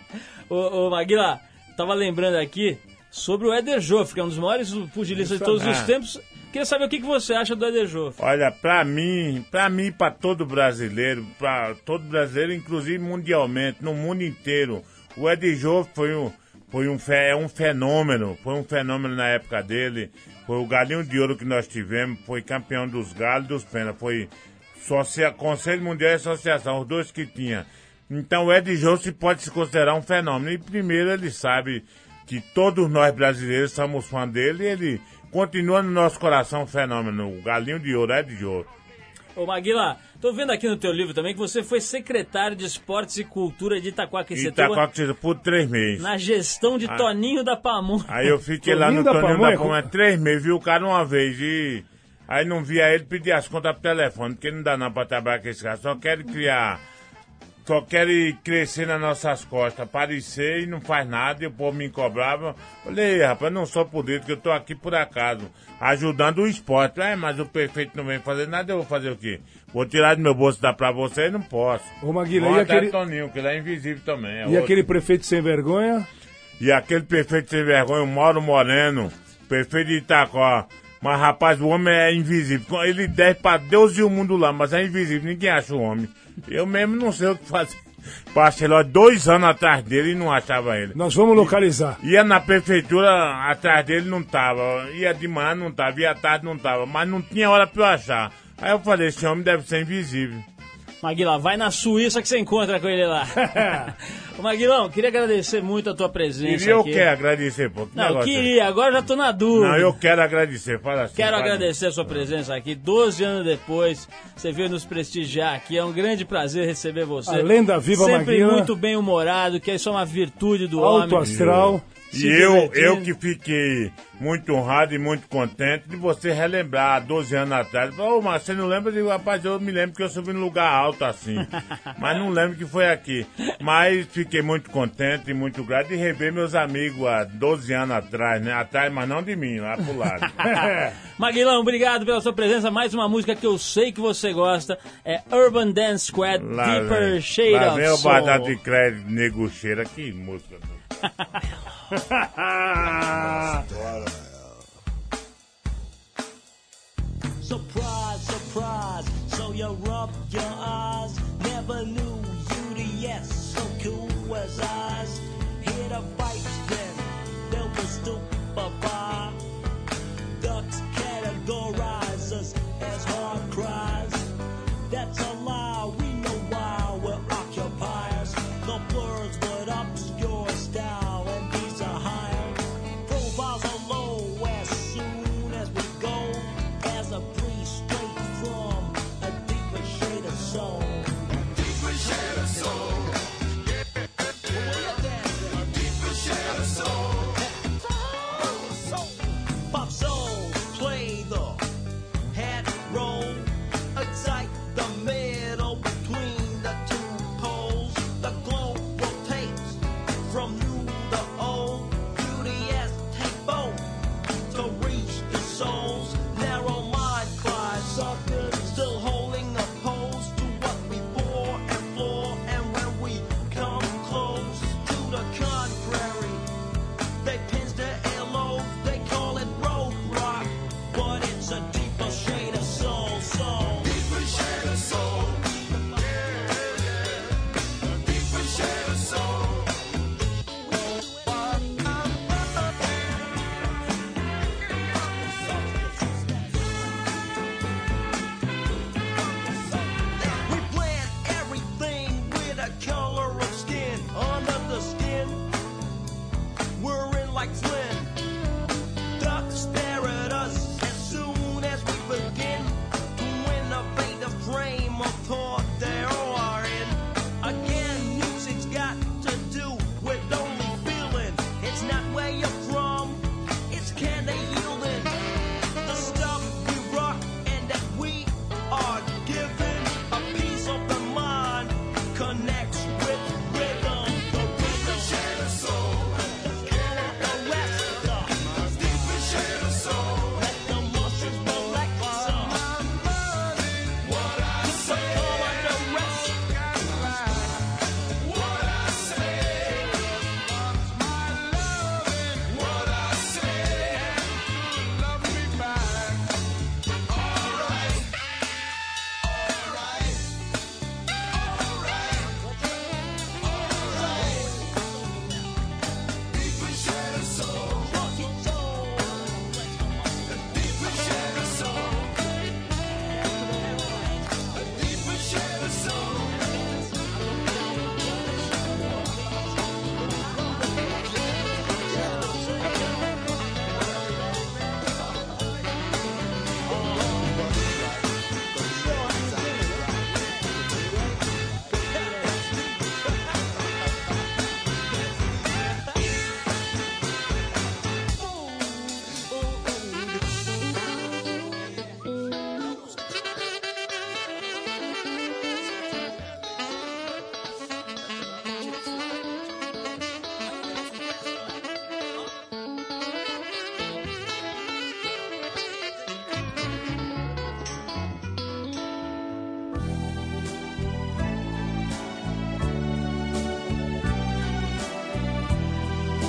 Ô, ô Maguila, tava lembrando aqui sobre o Éder Joffre, que é um dos maiores pugilistas de todos os tempos. Queria saber o que, que você acha do Éder Joffre. Olha, pra mim, pra mim, pra todo brasileiro, pra todo brasileiro, inclusive mundialmente, no mundo inteiro, o Eddie Joffre foi um, foi um, é um fenômeno, foi um fenômeno na época dele, foi o galinho de ouro que nós tivemos, foi campeão dos galos e dos penas, foi socia, Conselho Mundial e Associação, os dois que tinha. Então o Eddie Joffre pode se considerar um fenômeno, e primeiro ele sabe que todos nós brasileiros somos fãs dele e ele continua no nosso coração um fenômeno, o galinho de ouro, Eddie Joffre. Ô Maguila, tô vendo aqui no teu livro também que você foi secretário de Esportes e Cultura de Itaquaquecetuba Itacoaxetuba por três meses. na gestão de Toninho da Pamonha. Aí eu fiquei lá Toninho no da Toninho Pamonha, da Pamonha três meses, vi o cara uma vez e... Aí não via ele, pedi as contas pro telefone, porque não dá não pra trabalhar com esse cara, só quero criar só querem crescer nas nossas costas, aparecer e não faz nada, e o povo me cobrava. Falei, rapaz, não sou político, eu tô aqui por acaso, ajudando o esporte. É, mas o prefeito não vem fazer nada, eu vou fazer o quê? Vou tirar do meu bolso e dar pra você? Não posso. Ô, Maguila, e aquele, Toninho, que ele é invisível também. é e outro. aquele prefeito sem vergonha? E aquele prefeito sem vergonha, o Mauro Moreno, prefeito de Itaquá. Mas, rapaz, o homem é invisível. Ele deve pra Deus e o mundo lá, mas é invisível. Ninguém acha o homem. Eu mesmo não sei o que fazer. Passei lá dois anos atrás dele e não achava ele. Nós vamos localizar. Ia na prefeitura, atrás dele não tava. Ia de manhã não tava, ia à tarde não tava. Mas não tinha hora pra eu achar. Aí eu falei, esse homem deve ser invisível. Maguila, vai na Suíça que você encontra com ele lá. Maguilão, queria agradecer muito a tua presença Queria eu aqui. quero agradecer, pô. Que Não, negócio é queria, agora já tô na dúvida. Não, eu quero agradecer, fala assim. Quero fala. agradecer a sua presença aqui. 12 anos depois, você veio nos prestigiar aqui. É um grande prazer receber você. A lenda viva Sempre Maguila. muito bem humorado, que isso é uma virtude do Alto homem. astral. E eu, eu que fiquei muito honrado e muito contente de você relembrar 12 anos atrás. Ô, mas você não lembra? Eu digo, rapaz, eu me lembro que eu subi num lugar alto assim. mas não lembro que foi aqui. Mas fiquei muito contente e muito grato de rever meus amigos há 12 anos atrás, né? Atrás, mas não de mim, lá pro lado. Maguilão, obrigado pela sua presença. Mais uma música que eu sei que você gosta. É Urban Dance Squad, Lá Deeper vem, Shade lá of vem o Soul. batata de crédito, nego cheira. Que música. Surprise, surprise, so you rub your eyes. Never knew you the yes, so cool as eyes. Hear the pipes then, they'll be stupefy. Ducks categorize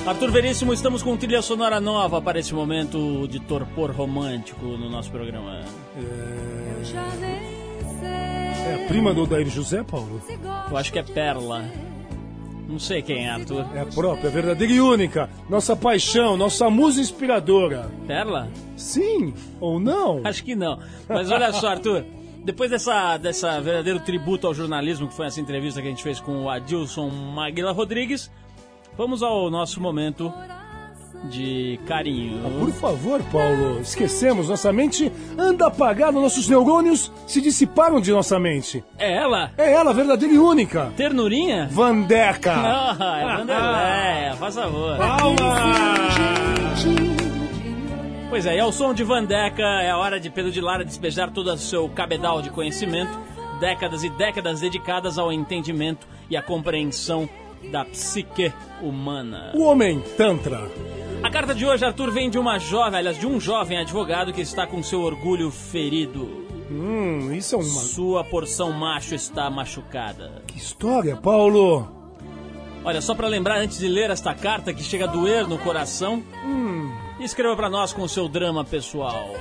Arthur Veríssimo, estamos com trilha sonora nova para esse momento de torpor romântico no nosso programa. É a prima do Odair José, Paulo? Eu acho que é Perla. Não sei quem é, Arthur. É a própria, verdadeira e única. Nossa paixão, nossa musa inspiradora. Perla? Sim ou não? Acho que não. Mas olha só, Arthur. Depois dessa, dessa verdadeiro tributo ao jornalismo, que foi essa entrevista que a gente fez com o Adilson Maguila Rodrigues, vamos ao nosso momento de carinho. Por favor, Paulo. Esquecemos, nossa mente anda apagada, nossos neurônios se dissiparam de nossa mente. É ela? É ela, verdadeira e única. Ternurinha? Vandeca. Ah, é Vanderleia, faz favor. Pois é, e ao som de Vandeca, é a hora de Pedro de Lara despejar todo o seu cabedal de conhecimento, décadas e décadas dedicadas ao entendimento e à compreensão da psique humana. O homem tantra. A carta de hoje, Arthur, vem de uma jovem, aliás, de um jovem advogado que está com seu orgulho ferido. Hum, isso é uma... Sua porção macho está machucada. Que história, Paulo. Olha, só para lembrar antes de ler esta carta que chega a doer no coração, Hum, escreva para nós com o seu drama pessoal.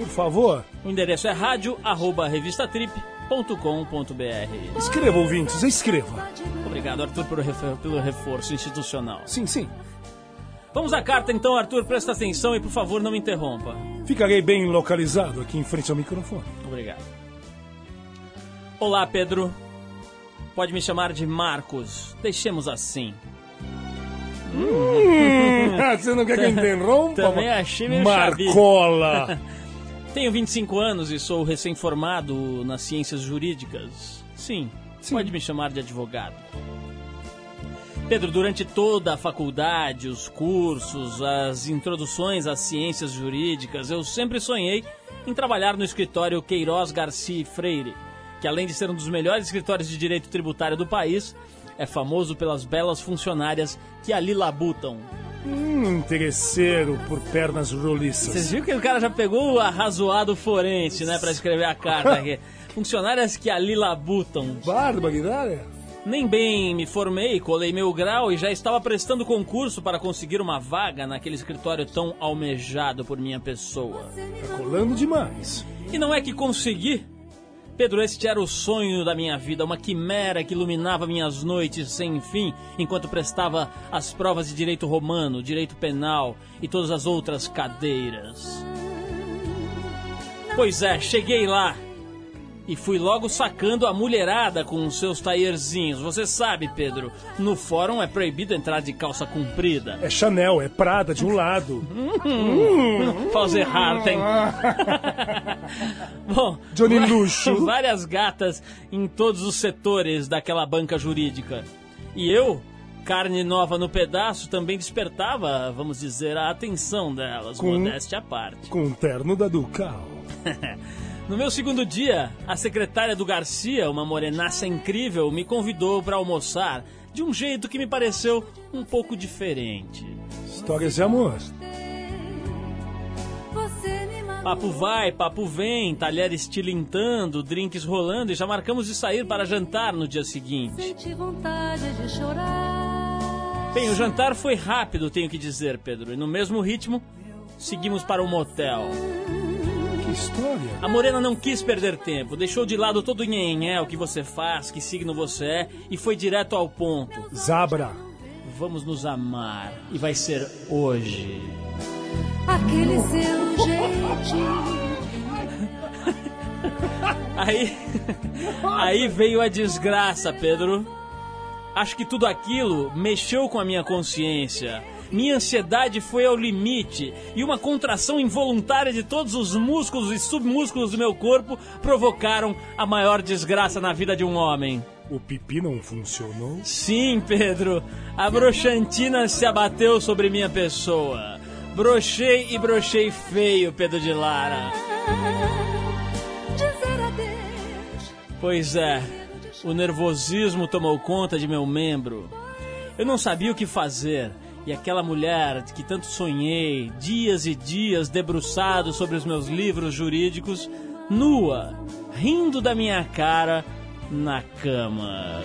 Por favor, O endereço é rádio@revistatrip.com.br. escreva, ouvintes, escreva. Obrigado, Arthur, pelo refor- pelo reforço institucional. Sim, sim. Vamos à carta então, Arthur, presta atenção e por favor não me interrompa. Ficarei bem localizado aqui em frente ao microfone. Obrigado. Olá, Pedro. Pode me chamar de Marcos. Deixemos assim. Hum, você não quer que eu interrompa? Também achei meio Marcola. Tenho 25 anos e sou recém-formado nas ciências jurídicas. Sim, pode me chamar de advogado. Pedro, durante toda a faculdade, os cursos, as introduções às ciências jurídicas, eu sempre sonhei em trabalhar no escritório Queiroz Garcia Freire, que além de ser um dos melhores escritórios de direito tributário do país, é famoso pelas belas funcionárias que ali labutam. Hum, interesseiro por pernas roliças. Vocês viram que o cara já pegou o arrazoado forense, né, pra escrever a carta aqui. Funcionárias que ali labutam. Barbaridade. Nem bem me formei, colei meu grau e já estava prestando concurso para conseguir uma vaga naquele escritório tão almejado por minha pessoa. Tá colando demais. E não é que consegui. Pedro, este era o sonho da minha vida, uma quimera que iluminava minhas noites sem fim, enquanto prestava as provas de direito romano, direito penal e todas as outras cadeiras. Pois é, cheguei lá e fui logo sacando a mulherada com os seus taierzinhos. Você sabe, Pedro, no fórum é proibido entrar de calça comprida. É Chanel, é Prada de um lado. Fazer Harten. Bom, Johnny Luxo. várias gatas em todos os setores daquela banca jurídica. E eu, carne nova no pedaço, também despertava, vamos dizer, a atenção delas, Com- modéstia à parte. Com o terno da Ducal. No meu segundo dia, a secretária do Garcia, uma morenaça incrível, me convidou para almoçar de um jeito que me pareceu um pouco diferente. Histórias de amor. Papo vai, papo vem, talheres tilintando, drinks rolando e já marcamos de sair para jantar no dia seguinte. Senti vontade de chorar. Bem, o jantar foi rápido, tenho que dizer, Pedro, e no mesmo ritmo, seguimos para o motel. Que história. A morena não quis perder tempo, deixou de lado todo o nhenhé, o que você faz, que signo você é, e foi direto ao ponto. Zabra. Vamos nos amar, e vai ser hoje. Aquele seu jeitinho. Aí, aí veio a desgraça, Pedro. Acho que tudo aquilo mexeu com a minha consciência. Minha ansiedade foi ao limite e uma contração involuntária de todos os músculos e submúsculos do meu corpo provocaram a maior desgraça na vida de um homem. O pipi não funcionou? Sim, Pedro. A broxantina se abateu sobre minha pessoa. Brochei e brochei feio, Pedro de Lara. Pois é, o nervosismo tomou conta de meu membro. Eu não sabia o que fazer. E aquela mulher que tanto sonhei, dias e dias debruçado sobre os meus livros jurídicos, nua, rindo da minha cara na cama.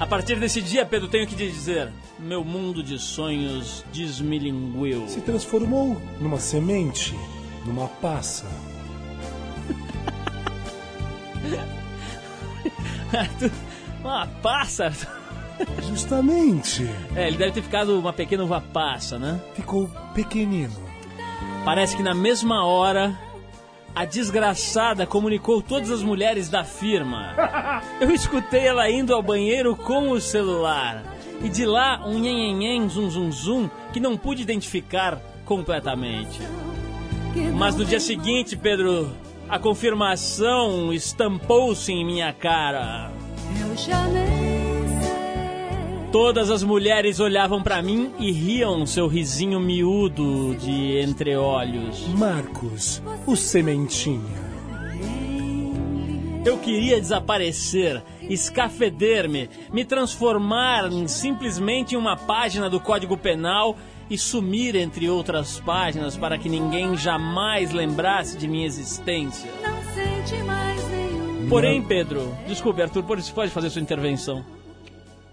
A partir desse dia, Pedro, tenho que te dizer: meu mundo de sonhos desmilinguiu. Se transformou numa semente, numa passa. Uma passa? Justamente. É, ele deve ter ficado uma pequena uva passa, né? Ficou pequenino. Parece que na mesma hora a desgraçada comunicou todas as mulheres da firma. Eu escutei ela indo ao banheiro com o celular. E de lá um nhenhenhen zum zum zum que não pude identificar completamente. Mas no dia seguinte, Pedro, a confirmação estampou-se em minha cara. Eu já nem. Todas as mulheres olhavam pra mim e riam seu risinho miúdo de entre olhos. Marcos, o sementinha. Eu queria desaparecer, escafeder-me, me transformar em simplesmente uma página do Código Penal e sumir entre outras páginas para que ninguém jamais lembrasse de minha existência. Porém, Pedro, desculpe, Arthur, pode pode fazer sua intervenção.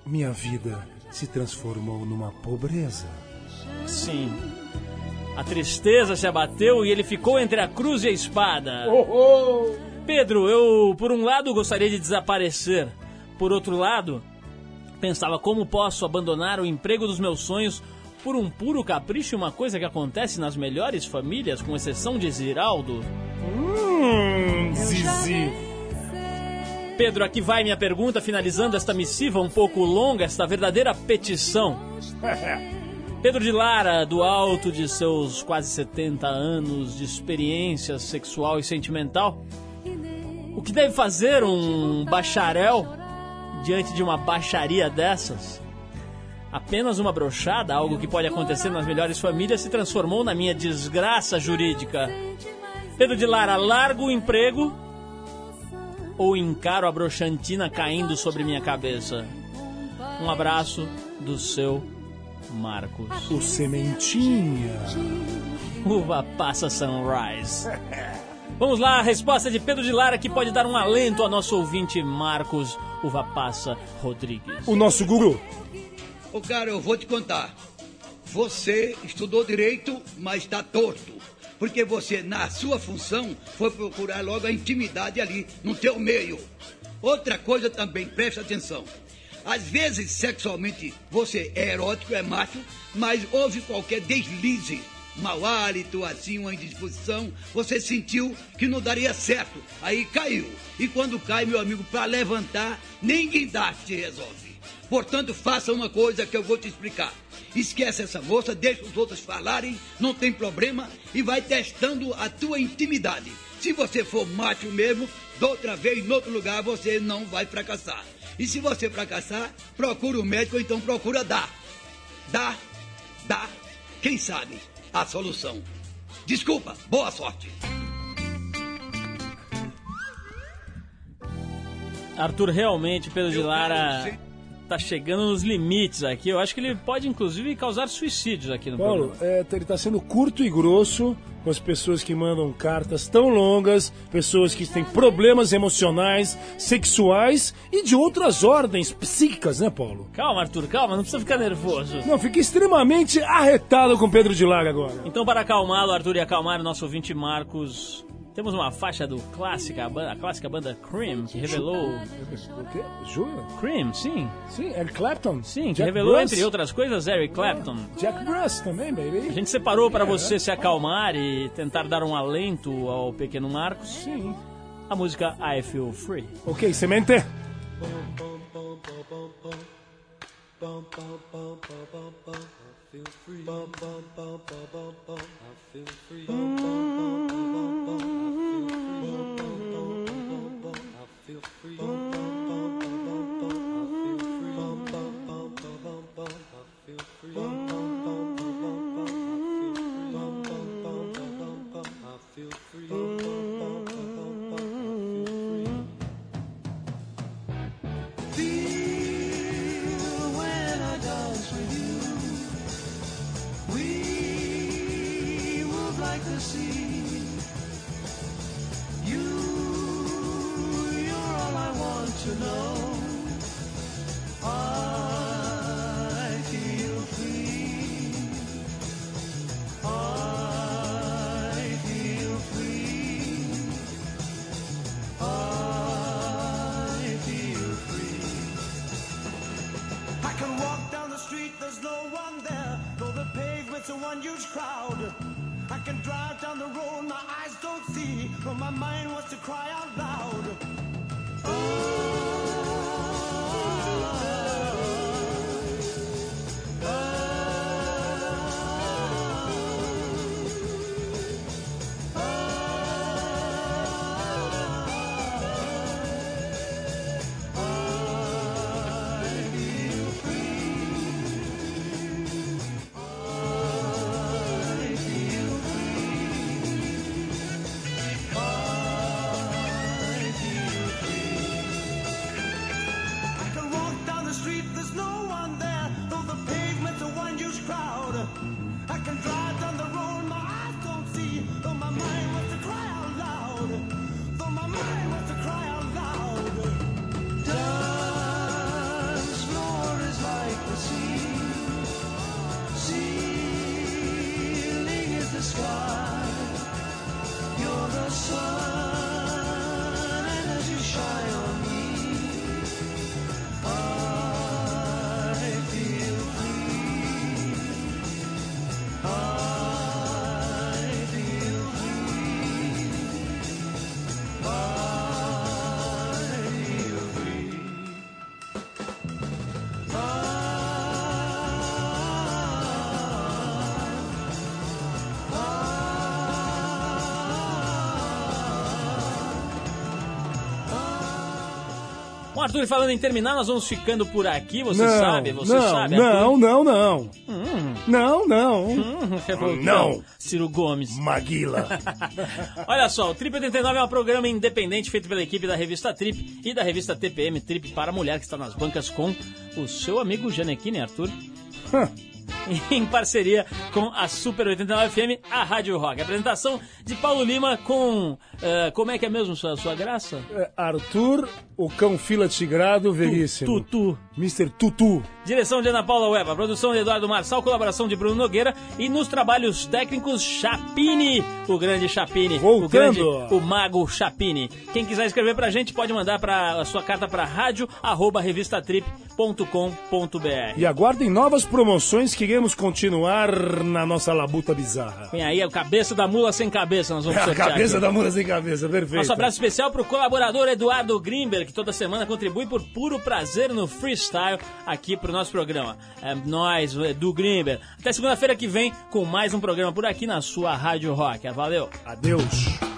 Minha vida se transformou numa pobreza. Sim. A tristeza se abateu e ele ficou entre a cruz e a espada. Pedro, eu, por um lado, gostaria de desaparecer. Por outro lado, pensava como posso abandonar o emprego dos meus sonhos por um puro capricho e uma coisa que acontece nas melhores famílias, com exceção de Ziraldo. Hum, Zizi. Pedro, aqui vai minha pergunta, finalizando esta missiva um pouco longa, esta verdadeira petição. Pedro de Lara, do alto de seus quase 70 anos de experiência sexual e sentimental, o que deve fazer um bacharel diante de uma baixaria dessas? Apenas uma brochada, algo que pode acontecer nas melhores famílias, se transformou na minha desgraça jurídica. Pedro de Lara, largo o emprego ou encaro a brochantina caindo sobre minha cabeça? Um abraço do seu Marcos. O sementinha. Uva passa sunrise. Vamos lá, a resposta de Pedro de Lara que pode dar um alento ao nosso ouvinte Marcos Uva Passa Rodrigues. O nosso guru. Ô cara, eu vou te contar. Você estudou direito, mas está torto. Porque você, na sua função, foi procurar logo a intimidade ali, no teu meio. Outra coisa também, presta atenção. Às vezes, sexualmente, você é erótico, é macho, mas houve qualquer deslize, mau hálito, assim, uma indisposição, você sentiu que não daria certo. Aí caiu. E quando cai, meu amigo, para levantar, nem guindaste resolve. Portanto, faça uma coisa que eu vou te explicar. Esquece essa moça, deixa os outros falarem, não tem problema, e vai testando a tua intimidade. Se você for macho mesmo, da outra vez, em outro lugar, você não vai fracassar. E se você fracassar, procura o médico, ou então procura dar. Dá, dá, quem sabe, a solução. Desculpa, boa sorte. Arthur, realmente, Pedro de Lara tá chegando nos limites aqui. Eu acho que ele pode, inclusive, causar suicídios aqui no Paulo, programa. é, ele tá sendo curto e grosso com as pessoas que mandam cartas tão longas, pessoas que têm problemas emocionais, sexuais e de outras ordens psíquicas, né, Paulo? Calma, Arthur, calma, não precisa ficar nervoso. Não, fica extremamente arretado com Pedro de Lara agora. Então, para acalmá-lo, Arthur, e acalmar o nosso ouvinte Marcos, temos uma faixa do clássica, a, banda, a clássica banda Cream, que revelou... O quê? Jura? Cream, sim. Sim, Eric Clapton. Sim, que Jack revelou, Bruce. entre outras coisas, Eric Clapton. Jack Bruce também, baby. A gente separou para É. você se acalmar e tentar dar um alento ao pequeno Marcos. Sim. A música I Feel Free. Ok, semente. feel free. I feel free. I feel free. Sky. Arthur, falando em terminar, nós vamos ficando por aqui, você não, sabe, você não, sabe. Não, não, não. Hum. Não, não. Revoltão. Não. Ciro Gomes. Maguila. Olha só, o Trip 89 é um programa independente feito pela equipe da revista Trip e da revista TPM Trip para a Mulher, que está nas bancas com o seu amigo Janequine, Arthur. em parceria com a Super 89 FM, a Rádio Rock. Apresentação de Paulo Lima com. eh, como é que é mesmo sua, sua graça? É, Arthur, o cão fila tigrado, veríssimo. Tutu. Mr. Tutu. Direção de Ana Paula Weba, produção de Eduardo Marçal, colaboração de Bruno Nogueira e nos trabalhos técnicos Chapini, o grande Chapini, o Voltando. grande, o mago Chapini. Quem quiser escrever pra gente pode mandar pra, a sua carta para rádio arroba revistatrip.com.br. E aguardem novas promoções que iremos continuar na nossa labuta bizarra. Vem aí, o cabeça da mula sem cabeça, nós vamos É a sortear cabeça aqui. da mula sem cabeça, perfeito. Nosso abraço especial pro colaborador Eduardo Grimberg, que toda semana contribui por puro prazer no freestyle aqui pro nosso programa. É nós, o Edu Grimberg. Até segunda-feira que vem com mais um programa por aqui na sua Rádio Rock. Valeu! Adeus.